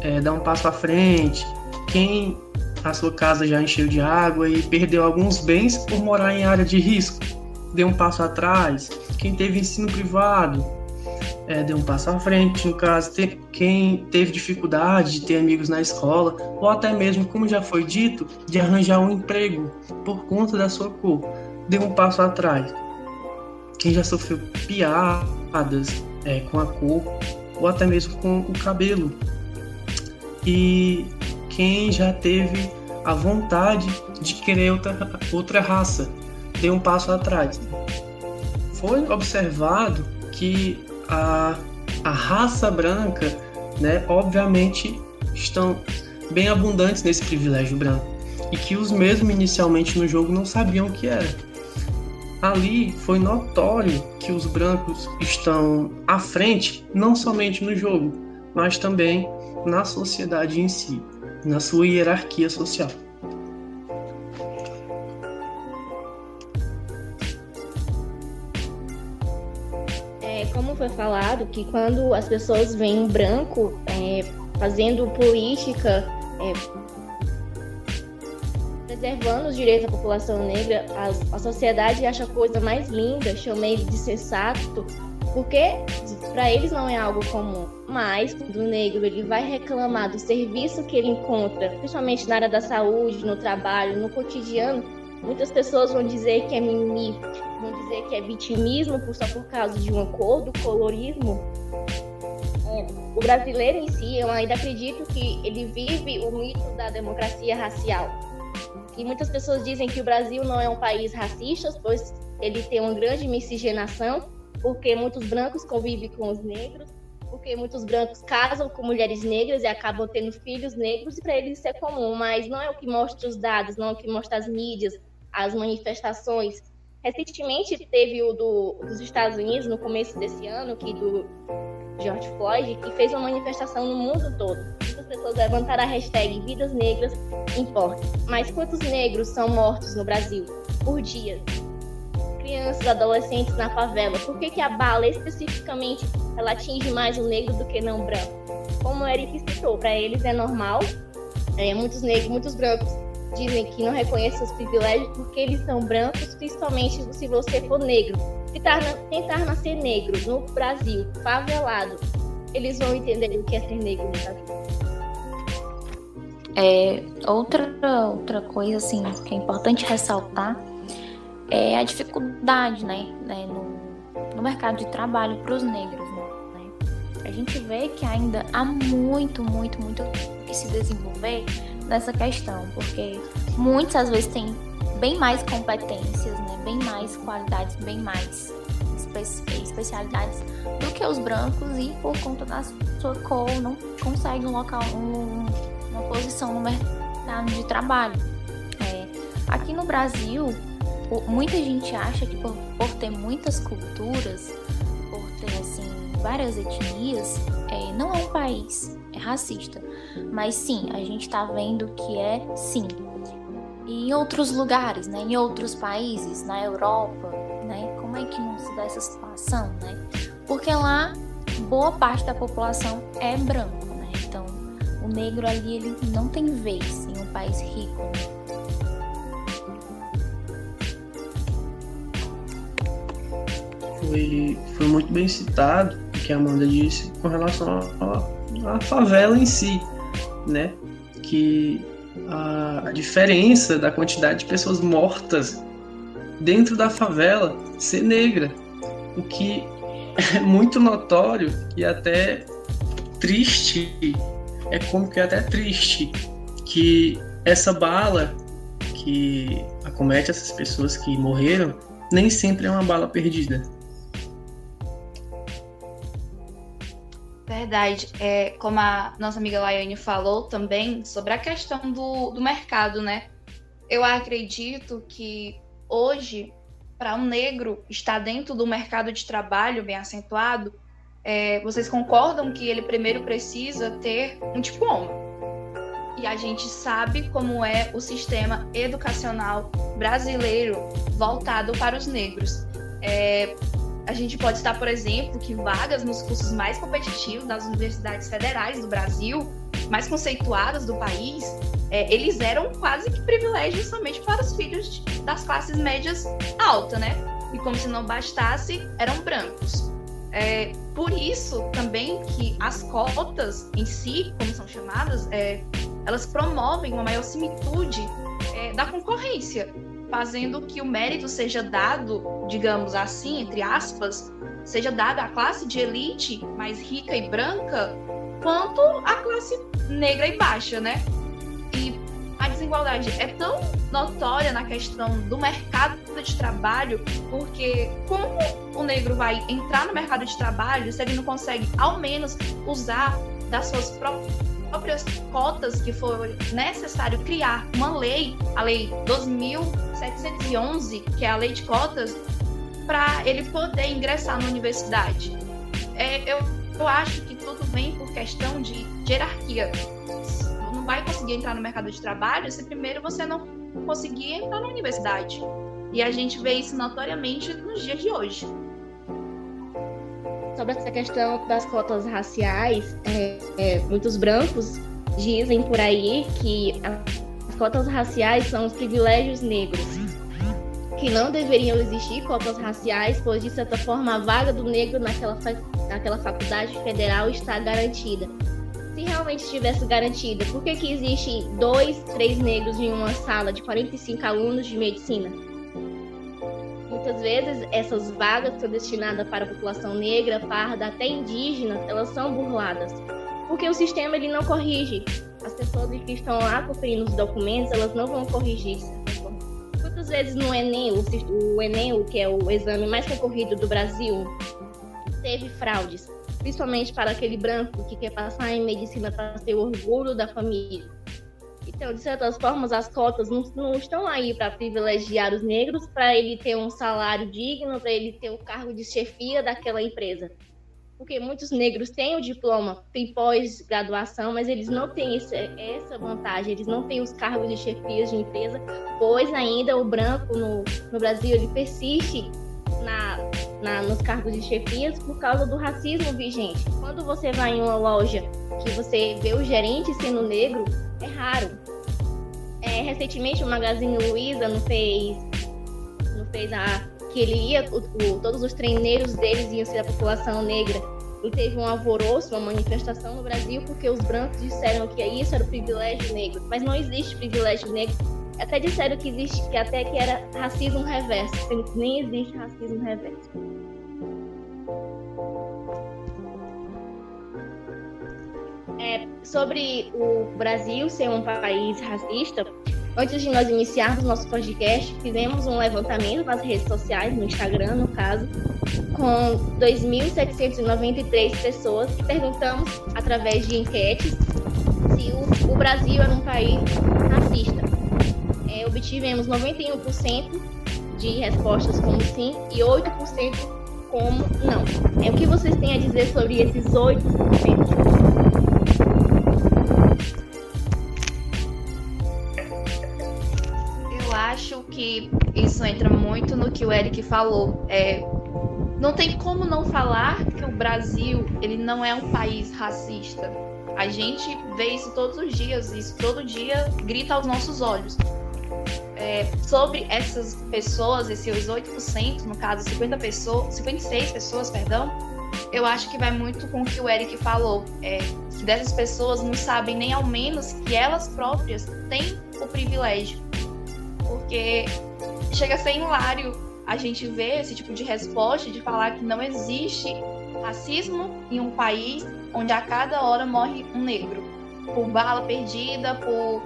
é, dá um passo à frente? Quem a sua casa já encheu de água e perdeu alguns bens por morar em área de risco, deu um passo atrás. Quem teve ensino privado, é, deu um passo à frente, no caso, te, quem teve dificuldade de ter amigos na escola, ou até mesmo, como já foi dito, de arranjar um emprego por conta da sua cor, deu um passo atrás. Quem já sofreu piadas é, com a cor, ou até mesmo com o cabelo. E quem já teve a vontade de querer outra, outra raça, deu um passo atrás. Foi observado que a, a raça branca, né, obviamente, estão bem abundantes nesse privilégio branco e que os mesmos inicialmente no jogo não sabiam o que era. Ali foi notório que os brancos estão à frente, não somente no jogo, mas também na sociedade em si, na sua hierarquia social. Foi falado que quando as pessoas veem um branco é, fazendo política, é, preservando os direitos da população negra, a, a sociedade acha a coisa mais linda, chama ele de sensato, porque para eles não é algo comum. Mas quando o negro ele vai reclamar do serviço que ele encontra, principalmente na área da saúde, no trabalho, no cotidiano, Muitas pessoas vão dizer que é mimimi, vão dizer que é vitimismo só por causa de uma cor, do colorismo. É, o brasileiro em si, eu ainda acredito que ele vive o mito da democracia racial. E muitas pessoas dizem que o Brasil não é um país racista, pois ele tem uma grande miscigenação, porque muitos brancos convivem com os negros, porque muitos brancos casam com mulheres negras e acabam tendo filhos negros, e para eles isso é comum, mas não é o que mostra os dados, não é o que mostra as mídias, as manifestações. Recentemente teve o do, dos Estados Unidos, no começo desse ano, que do George Floyd, que fez uma manifestação no mundo todo. Muitas pessoas levantaram a hashtag Vidas Negras Importam. Mas quantos negros são mortos no Brasil por dia? Crianças, adolescentes na favela. Por que, que a bala especificamente ela atinge mais o negro do que não o branco? Como o Eric citou, para eles é normal. É, muitos negros, muitos brancos dizem que não reconhecem os privilégios porque eles são brancos, principalmente se você for negro. tentar, tentar nascer negro no Brasil, favelado, eles vão entender o que é ser negro no Brasil. É, outra, outra coisa assim que é importante ressaltar é a dificuldade né, né no, no mercado de trabalho para os negros. A gente vê que ainda há muito, muito, muito que se desenvolver nessa questão, porque muitas às vezes têm bem mais competências, né, bem mais qualidades, bem mais espe especialidades do que os brancos e por conta da sua cor não conseguem um local, um, uma posição no mercado de trabalho. É, aqui no Brasil, muita gente acha que por, por ter muitas culturas, por ter assim várias etnias, é, não é um país é racista. Mas sim, a gente está vendo que é sim. E em outros lugares, né, em outros países, na Europa, né, como é que não se dá essa situação, né? Porque lá boa parte da população é branco, né? Então o negro ali ele não tem vez em um país rico. Foi, foi muito bem citado que a Amanda disse com relação à favela em si, né? Que a, diferença da quantidade de pessoas mortas dentro da favela ser negra, o que é muito notório e até triste, é como que é até triste que essa bala que acomete essas pessoas que morreram nem sempre é uma bala perdida. Verdade. É, como a nossa amiga Laiane falou também sobre a questão do, do mercado, né? Eu acredito que hoje, para um negro estar dentro do mercado de trabalho bem acentuado, é, vocês concordam que ele primeiro precisa ter um diploma? E a gente sabe como é o sistema educacional brasileiro voltado para os negros. É, a gente pode estar, por exemplo, que vagas nos cursos mais competitivos das universidades federais do Brasil, mais conceituadas do país, é, eles eram quase que privilégios somente para os filhos das classes médias altas, né? E como se não bastasse, eram brancos. É, por isso também que as cotas em si, como são chamadas, é, elas promovem uma maior similitude é, da concorrência fazendo que o mérito seja dado, digamos assim, entre aspas, seja dado à classe de elite mais rica e branca, quanto à classe negra e baixa, né? E a desigualdade é tão notória na questão do mercado de trabalho, porque como o negro vai entrar no mercado de trabalho se ele não consegue, ao menos, usar das suas próprias próprias cotas que foi necessário criar uma lei, a lei 2711, que é a lei de cotas, para ele poder ingressar na universidade. É, eu, eu acho que tudo vem por questão de, de hierarquia. Não vai conseguir entrar no mercado de trabalho se primeiro você não conseguir entrar na universidade. E a gente vê isso notoriamente nos dias de hoje sobre essa questão das cotas raciais, é, é, muitos brancos dizem por aí que as cotas raciais são os privilégios negros, que não deveriam existir cotas raciais, pois de certa forma a vaga do negro naquela, naquela faculdade federal está garantida. Se realmente estivesse garantida, por que, que existe dois, três negros em uma sala de 45 alunos de medicina? Muitas vezes essas vagas que são destinadas para a população negra, parda, até indígena, elas são burladas. Porque o sistema ele não corrige. As pessoas que estão lá conferindo os documentos, elas não vão corrigir. Muitas vezes no Enem, o, Enem, que é o exame mais concorrido do Brasil, teve fraudes. Principalmente para aquele branco que quer passar em medicina para ser o orgulho da família. Então, de certas formas, as cotas não, não estão aí para privilegiar os negros, para ele ter um salário digno, para ele ter o cargo de chefia daquela empresa. Porque muitos negros têm o diploma, têm pós-graduação, mas eles não têm esse, essa vantagem, eles não têm os cargos de chefia de empresa, pois ainda o branco no, no Brasil ele persiste na, na, nos cargos de chefias por causa do racismo vigente. Quando você vai em uma loja que você vê o gerente sendo negro, é raro. É, recentemente o Magazine Luiza não fez, não fez a que ele ia, o, o, todos os treineiros deles iam ser a população negra. E teve um alvoroço, uma manifestação no Brasil, porque os brancos disseram que isso era o privilégio negro. Mas não existe privilégio negro. Até disseram que existe, que até que era racismo reverso, sendo que nem existe racismo reverso. É, sobre o Brasil ser um país racista, Antes de nós iniciarmos nosso podcast, fizemos um levantamento nas redes sociais, no Instagram, no caso, com 2.793 pessoas e perguntamos, através de enquetes, se o, o Brasil era um país racista. É, obtivemos 91% de respostas como sim e 8% como não. É, o que vocês têm a dizer sobre esses 8%? acho que isso entra muito no que o Eric falou. É, não tem como não falar que o Brasil ele não é um país racista. A gente vê isso todos os dias, isso todo dia grita aos nossos olhos. É, sobre essas pessoas, esses 8%, no caso 50 pessoas, 56 pessoas, perdão, eu acho que vai muito com o que o Eric falou. É, que dessas pessoas não sabem nem ao menos que elas próprias têm o privilégio porque chega a ser hilário a gente ver esse tipo de resposta de falar que não existe racismo em um país onde a cada hora morre um negro por bala perdida, por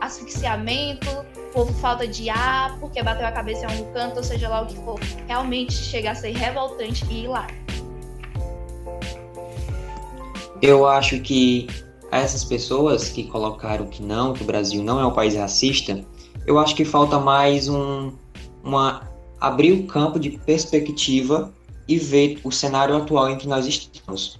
asfixiamento, por falta de ar, porque bateu a cabeça em um canto, ou seja lá o que for. Realmente chega a ser revoltante e hilário. Eu acho que essas pessoas que colocaram que não, que o Brasil não é um país racista, eu acho que falta mais um, uma abrir o campo de perspectiva e ver o cenário atual em que nós estamos.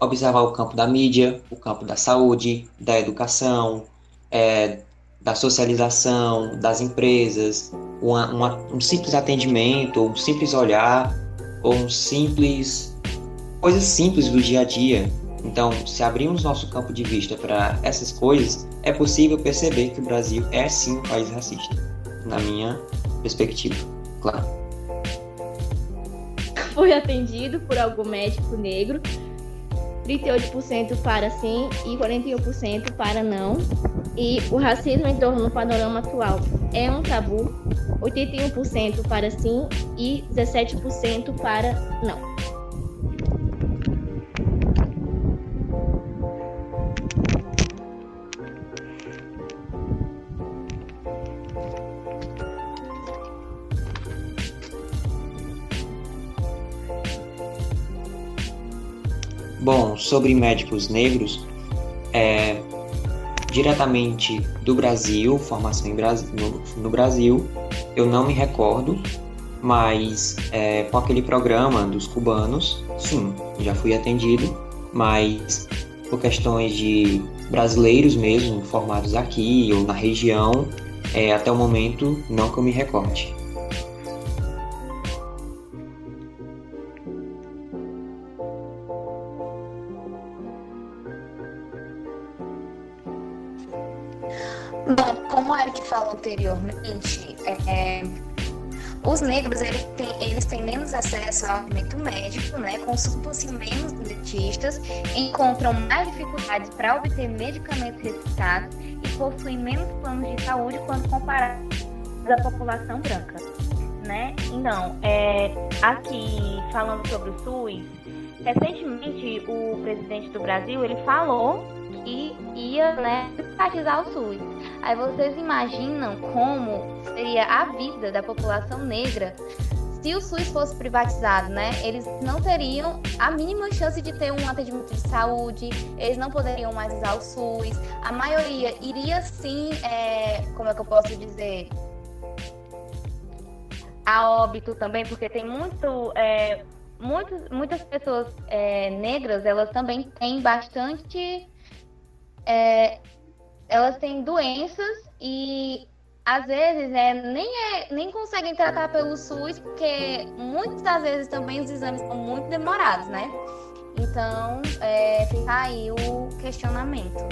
Observar o campo da mídia, o campo da saúde, da educação, é, da socialização, das empresas, uma, uma, um simples atendimento, um simples olhar, ou um simples. coisas simples do dia a dia. Então, se abrirmos nosso campo de vista para essas coisas, é possível perceber que o Brasil é sim um país racista, na minha perspectiva, claro. Foi atendido por algum médico negro, 38% para sim e 41% para não. E o racismo em torno do panorama atual é um tabu, 81% para sim e 17% para não. Bom, sobre médicos negros, é, diretamente do Brasil, formação no, no, Brasil, eu não me recordo, mas é, com aquele programa dos cubanos, sim, já fui atendido, mas por questões de brasileiros mesmo, formados aqui ou na região, é, até o momento, não que eu me recorde. Anteriormente, é, os negros eles têm, eles têm menos acesso ao alimento médico, né, consultam-se menos dentistas, encontram mais dificuldades para obter medicamentos recitados e possuem menos planos de saúde quando comparados à população branca. Né? Então, é, aqui falando sobre o SUS, recentemente o presidente do Brasil ele falou que ia né, privatizar o SUS. Aí vocês imaginam como seria a vida da população negra se o SUS fosse privatizado, né? Eles não teriam a mínima chance de ter um atendimento de saúde, eles não poderiam mais usar o SUS. A maioria iria sim, é, como é que eu posso dizer? A óbito também, porque tem muito. É, muitas, muitas pessoas é, negras, elas também têm bastante é, elas têm doenças e às vezes é, nem, é, nem conseguem tratar pelo SUS, porque muitas das vezes também os exames são muito demorados, né? Então, é, fica aí o questionamento.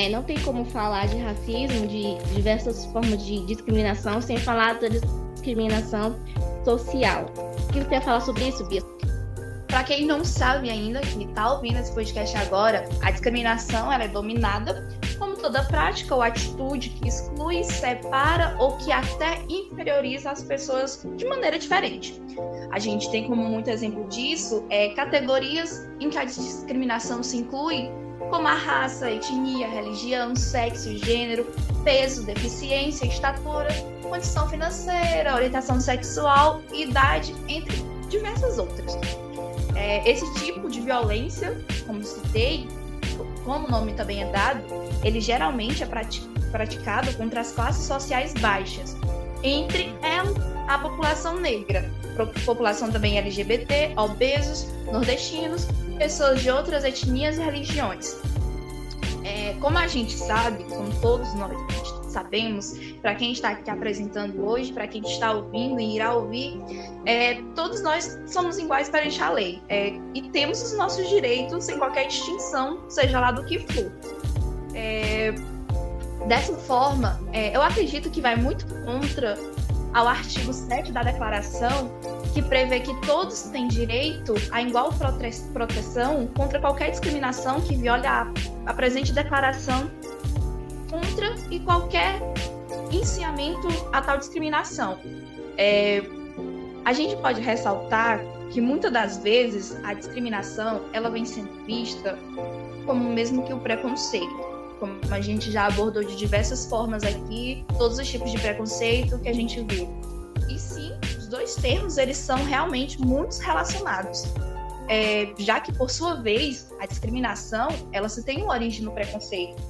é, não tem como falar de racismo, de diversas formas de discriminação, sem falar da discriminação social. O que você quer falar sobre isso, Bia? Para quem não sabe ainda, que está ouvindo esse podcast agora, a discriminação ela é dominada como toda prática ou atitude que exclui, separa ou que até inferioriza as pessoas de maneira diferente. A gente tem como muito exemplo disso é, categorias em que a discriminação se inclui como a raça, etnia, religião, sexo, gênero, peso, deficiência, estatura, condição financeira, orientação sexual, idade, entre diversas outras. É, esse tipo de violência, como citei, como o nome também é dado, ele geralmente é praticado contra as classes sociais baixas, entre a população negra, população também LGBT, obesos, nordestinos, pessoas de outras etnias e religiões. É, como a gente sabe, como todos nós sabemos, para quem está aqui apresentando hoje, para quem está ouvindo e irá ouvir, é, todos nós somos iguais perante a lei é, e temos os nossos direitos sem qualquer distinção, seja lá do que for. É, dessa forma, é, eu acredito que vai muito contra ao artigo 7 da Declaração, que prevê que todos têm direito à igual prote proteção contra qualquer discriminação que viole a, a presente declaração contra e qualquer ensinamento a tal discriminação. É, a gente pode ressaltar que muitas das vezes a discriminação ela vem sendo vista como mesmo que o preconceito como a gente já abordou de diversas formas aqui, todos os tipos de preconceito que a gente viu. E sim, os dois termos eles são realmente muito relacionados. É, já que por sua vez a discriminação ela se tem uma origem no preconceito.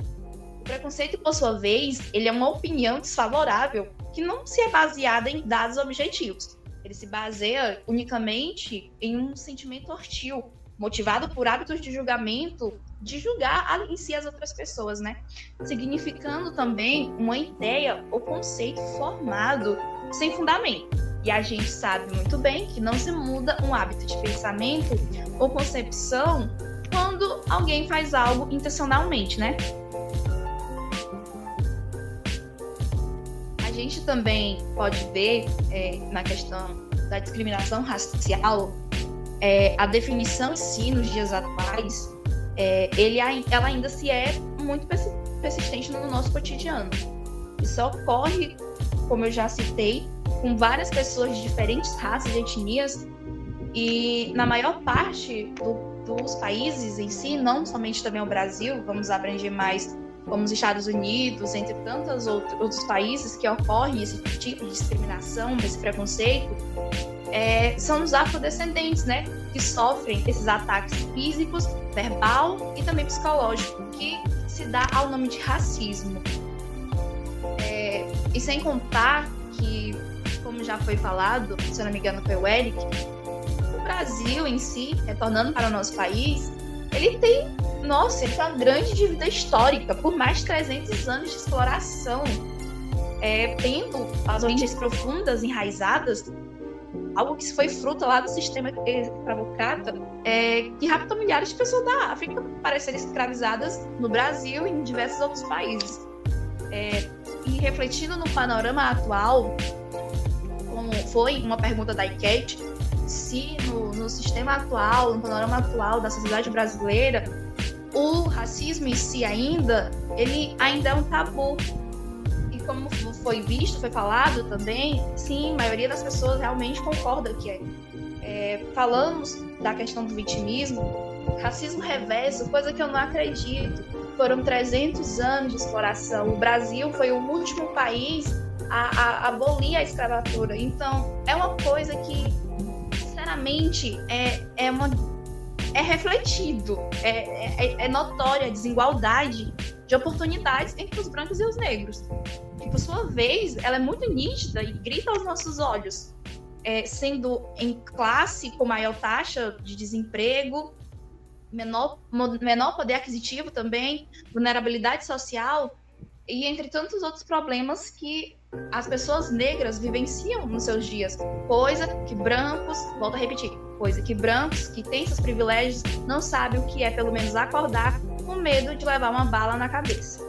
O preconceito por sua vez ele é uma opinião desfavorável que não se é baseada em dados objetivos. Ele se baseia unicamente em um sentimento hostil, motivado por hábitos de julgamento de julgar em si as outras pessoas, né? Significando também uma ideia ou conceito formado sem fundamento. E a gente sabe muito bem que não se muda um hábito de pensamento ou concepção quando alguém faz algo intencionalmente, né? A gente também pode ver é, na questão da discriminação racial é, a definição em si nos dias atuais é, ele, ela ainda se é muito persistente no nosso cotidiano. Isso ocorre, como eu já citei, com várias pessoas de diferentes raças e etnias, e na maior parte do, dos países em si, não somente também o Brasil, vamos abranger mais como os Estados Unidos, entre tantos outros países que ocorre esse tipo de discriminação, desse preconceito, é, são os afrodescendentes, né? Que sofrem esses ataques físicos, verbal e também psicológico, que se dá ao nome de racismo. É, e sem contar que, como já foi falado, se eu não me engano foi o Eric, o Brasil em si, retornando para o nosso país, ele tem, nossa, ele tem uma grande dívida histórica por mais de 300 anos de exploração, é, tendo as origens profundas, enraizadas algo que foi fruto lá do sistema escravocrata, é, que raptou milhares de pessoas da África para serem escravizadas no Brasil e em diversos outros países. É, e refletindo no panorama atual, como foi uma pergunta da enquete, se no, no sistema atual, no panorama atual da sociedade brasileira, o racismo em si ainda, ele ainda é um tabu como foi visto, foi falado também, sim, a maioria das pessoas realmente concorda que é. é falamos da questão do vitimismo, racismo reverso, coisa que eu não acredito. Foram 300 anos de exploração. O Brasil foi o último país a, a, abolir a escravatura. Então, é uma coisa que, sinceramente, é, é uma é refletido, é, é, é notória a desigualdade de oportunidades entre os brancos e os negros que por sua vez ela é muito nítida e grita aos nossos olhos, é, sendo em classe com maior taxa de desemprego, menor, menor poder aquisitivo também, vulnerabilidade social e entre tantos outros problemas que as pessoas negras vivenciam nos seus dias, coisa que brancos, volto a repetir, coisa que brancos que têm seus privilégios não sabem o que é pelo menos acordar com medo de levar uma bala na cabeça,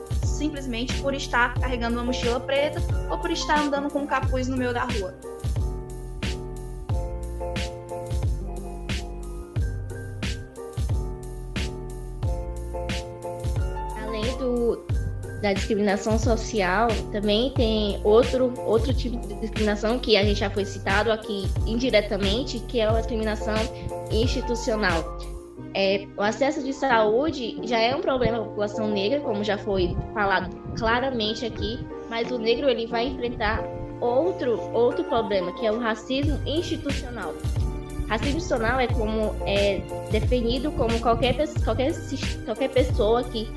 simplesmente por estar carregando uma mochila preta ou por estar andando com um capuz no meio da rua. Além do, da discriminação social, também tem outro, outro tipo de discriminação que a gente já foi citado aqui indiretamente, que é a discriminação institucional. É, o acesso de saúde já é um problema da população negra, como já foi falado claramente aqui, mas o negro ele vai enfrentar outro, outro problema, que é o racismo institucional. Racismo institucional é como é definido como qualquer, qualquer, qualquer pessoa que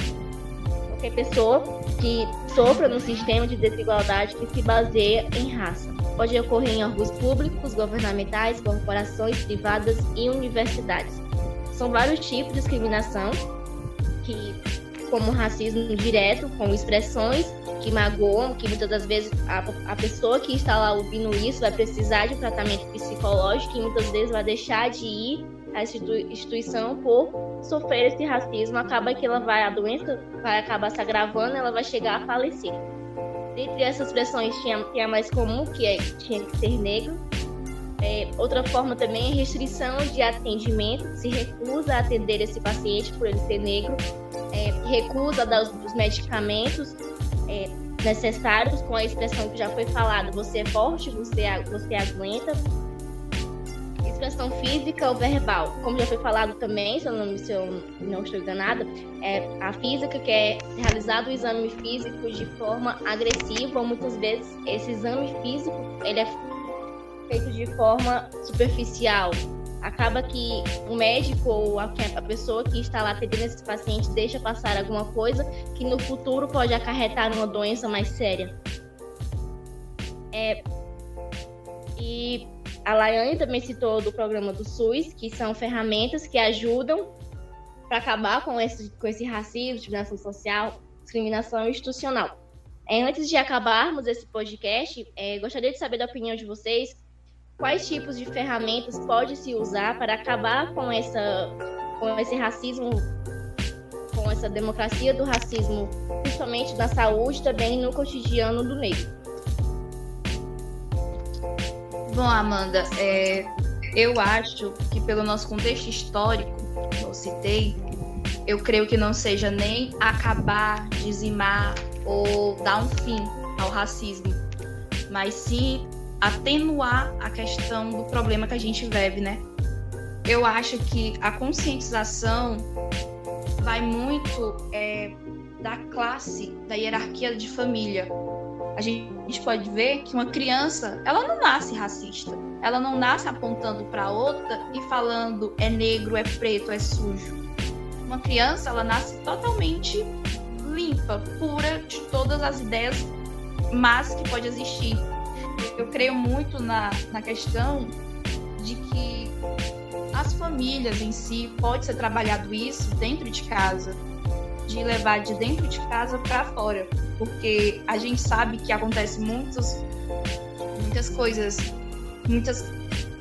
qualquer pessoa que sofra no sistema de desigualdade que se baseia em raça. Pode ocorrer em órgãos públicos, governamentais, corporações privadas e universidades. São vários tipos de discriminação, que, como racismo direto, com expressões que magoam, que muitas das vezes a, a pessoa que está lá ouvindo isso vai precisar de um tratamento psicológico e muitas vezes vai deixar de ir à instituição por sofrer esse racismo, acaba que ela vai, a doença vai acabar se agravando, ela vai chegar a falecer. Dentre essas expressões tinha, tinha a mais comum, que é tinha que ser negro, é, outra forma também é restrição de atendimento, se recusa a atender esse paciente por ele ser negro, é, recusa a dar os, os medicamentos é, necessários com a expressão que já foi falada, você é forte, você, você aguenta. Expressão física ou verbal, como já foi falado também, se eu não, se eu não estou enganada, é a física que é realizado o exame físico de forma agressiva, ou muitas vezes esse exame físico ele é feito de forma superficial. Acaba que o médico ou a, a pessoa que está lá atendendo esse paciente deixa passar alguma coisa que no futuro pode acarretar uma doença mais séria. É, e a Laiane também citou do programa do SUS, que são ferramentas que ajudam para acabar com esse, com esse racismo, discriminação social, discriminação institucional. É, antes de acabarmos esse podcast, é, gostaria de saber da opinião de vocês quais tipos de ferramentas pode se usar para acabar com essa com esse racismo com essa democracia do racismo principalmente na saúde também no cotidiano do negro bom Amanda é, eu acho que pelo nosso contexto histórico que eu citei eu creio que não seja nem acabar dizimar ou dar um fim ao racismo mas sim atenuar a questão do problema que a gente vive, né? Eu acho que a conscientização vai muito é, da classe, da hierarquia de família. A gente pode ver que uma criança, ela não nasce racista. Ela não nasce apontando para outra e falando é negro, é preto, é sujo. Uma criança, ela nasce totalmente limpa, pura de todas as ideias más que pode existir eu creio muito na, na questão de que as famílias em si pode ser trabalhado isso dentro de casa, de levar de dentro de casa para fora, porque a gente sabe que acontece muitos, muitas coisas, muitas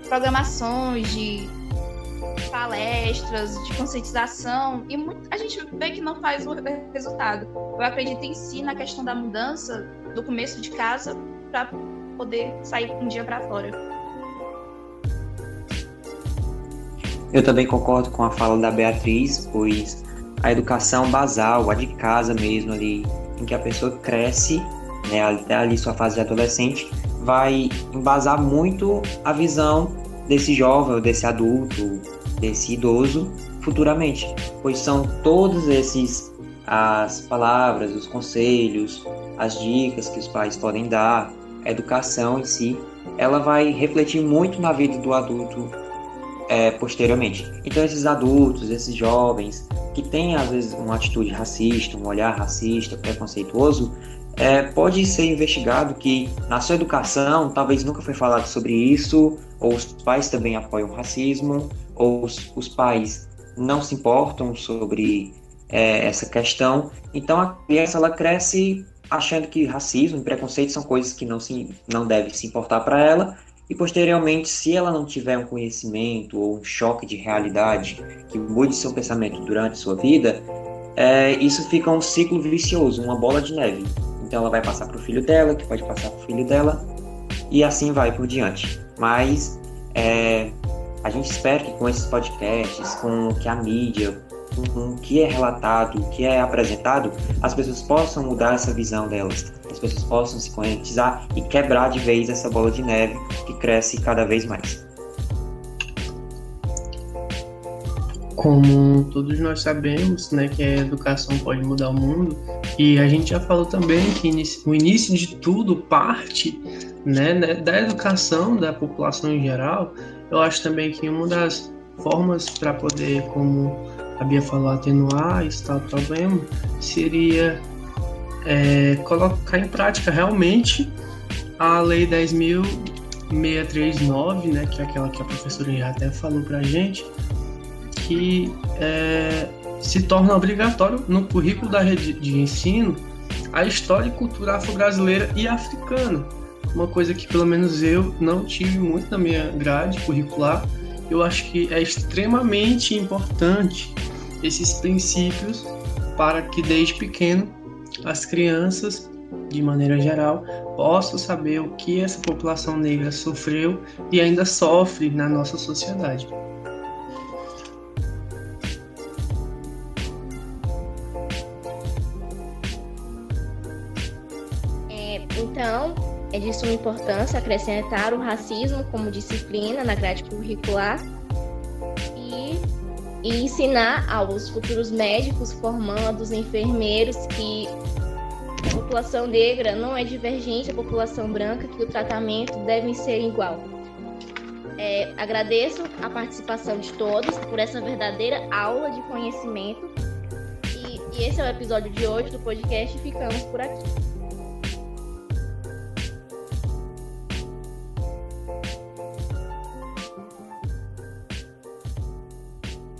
programações de palestras, de conscientização, e a gente vê que não faz o resultado. Eu acredito em si na questão da mudança do começo de casa para poder sair um dia para fora. Eu também concordo com a fala da Beatriz, pois a educação basal, a de casa mesmo ali, em que a pessoa cresce, né, até ali sua fase de adolescente, vai embasar muito a visão desse jovem, desse adulto, desse idoso futuramente, pois são todos esses as palavras, os conselhos, as dicas que os pais podem dar, educação em si, ela vai refletir muito na vida do adulto é, posteriormente. Então, esses adultos, esses jovens que têm às vezes uma atitude racista, um olhar racista, preconceituoso, é, pode ser investigado que na sua educação talvez nunca foi falado sobre isso, ou os pais também apoiam o racismo, ou os, os pais não se importam sobre é, essa questão. Então a criança ela cresce achando que racismo e preconceito são coisas que não, se, não devem se importar para ela, e posteriormente, se ela não tiver um conhecimento ou um choque de realidade que mude seu pensamento durante sua vida, é, isso fica um ciclo vicioso, uma bola de neve. Então ela vai passar para o filho dela, que pode passar para o filho dela, e assim vai por diante. Mas é, a gente espera que com esses podcasts, com que a mídia, com o que é relatado, o que é apresentado, as pessoas possam mudar essa visão delas, as pessoas possam se conscientizar e quebrar de vez essa bola de neve que cresce cada vez mais. Como todos nós sabemos, né, que a educação pode mudar o mundo, e a gente já falou também que o início de tudo parte né, né, da educação da população em geral. Eu acho também que uma das formas para poder, como a Bia falou, atenuar esse tal problema seria é, colocar em prática realmente a Lei 10.639, né, que é aquela que a professora já até falou para a gente, que é, se torna obrigatório no currículo da rede de ensino a história e cultura afro-brasileira e africana. Uma coisa que pelo menos eu não tive muito na minha grade curricular. Eu acho que é extremamente importante esses princípios para que desde pequeno as crianças, de maneira geral, possam saber o que essa população negra sofreu e ainda sofre na nossa sociedade. É de suma importância acrescentar o racismo como disciplina na grade curricular e, e ensinar aos futuros médicos, formandos, enfermeiros que a população negra não é divergente à população branca, que o tratamento deve ser igual. É, agradeço a participação de todos por essa verdadeira aula de conhecimento. E, e esse é o episódio de hoje do podcast. Ficamos por aqui.